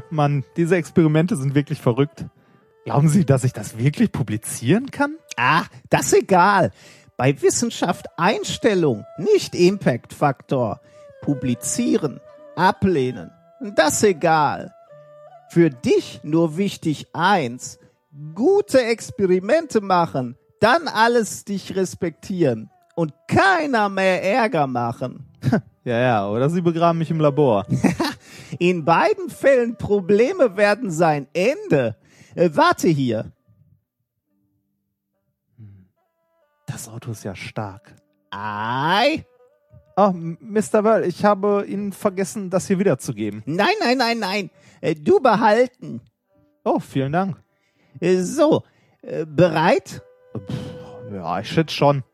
Mann, diese Experimente sind wirklich verrückt. Glauben Sie, dass ich das wirklich publizieren kann? Ah, das ist egal. Bei Wissenschaft Einstellung, nicht Impact-Faktor. Publizieren, ablehnen, das ist egal. Für dich nur wichtig eins, gute Experimente machen, dann alles dich respektieren und keiner mehr Ärger machen. Ja, ja, oder Sie begraben mich im Labor. In beiden Fällen Probleme werden sein Ende. Äh, warte hier. Das Auto ist ja stark. Ei. Oh, Mr. Well, ich habe Ihnen vergessen, das hier wiederzugeben. Nein, nein, nein, nein. Äh, Du behalten. Oh, vielen Dank. Äh, So, äh, bereit? Ja, ich schätze schon.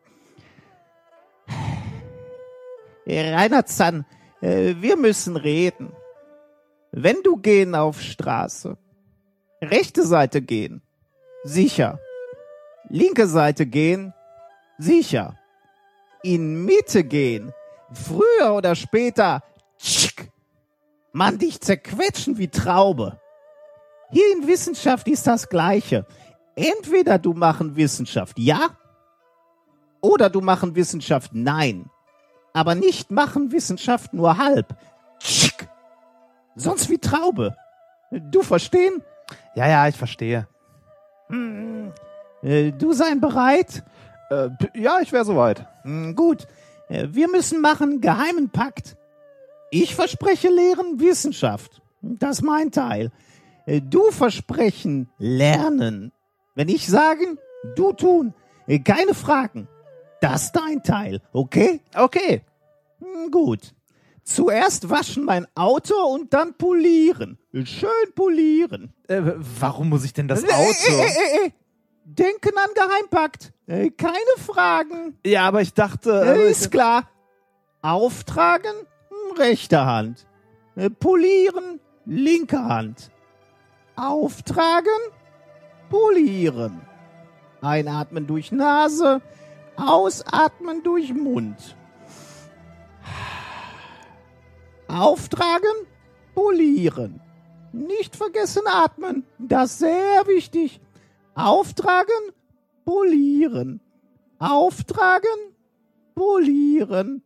Äh, Rainer Zahn, äh, wir müssen reden. Wenn du gehen auf Straße, rechte Seite gehen, sicher. Linke Seite gehen, sicher. In Mitte gehen, früher oder später, tschick, man dich zerquetschen wie Traube. Hier in Wissenschaft ist das Gleiche. Entweder du machen Wissenschaft ja oder du machen Wissenschaft nein aber nicht machen Wissenschaft nur halb. Tschick. Sonst wie Traube. Du verstehen? Ja, ja, ich verstehe. Äh, Du sein bereit? Äh, ja, ich wäre soweit. Hm, Gut. Äh, Wir müssen machen geheimen Pakt. Ich verspreche Lehren Wissenschaft. Das ist mein Teil. Äh, Du versprechen Lernen. Wenn ich sagen, du tun. Keine Fragen. Das ist dein Teil, okay? Okay. Hm, Gut. Zuerst waschen mein Auto und dann polieren. Schön polieren. Äh, warum muss ich denn das Äh, äh, Auto? äh, äh, äh. Denken an Geheimpakt. Äh, Keine Fragen. Ja, aber ich dachte. Also Ist klar. Auftragen, hm, rechte Hand. Polieren, linke Hand. Auftragen, polieren. Einatmen durch Nase, ausatmen durch Mund. Auftragen, polieren. Nicht vergessen atmen, das ist sehr wichtig. Auftragen, polieren. Auftragen, polieren.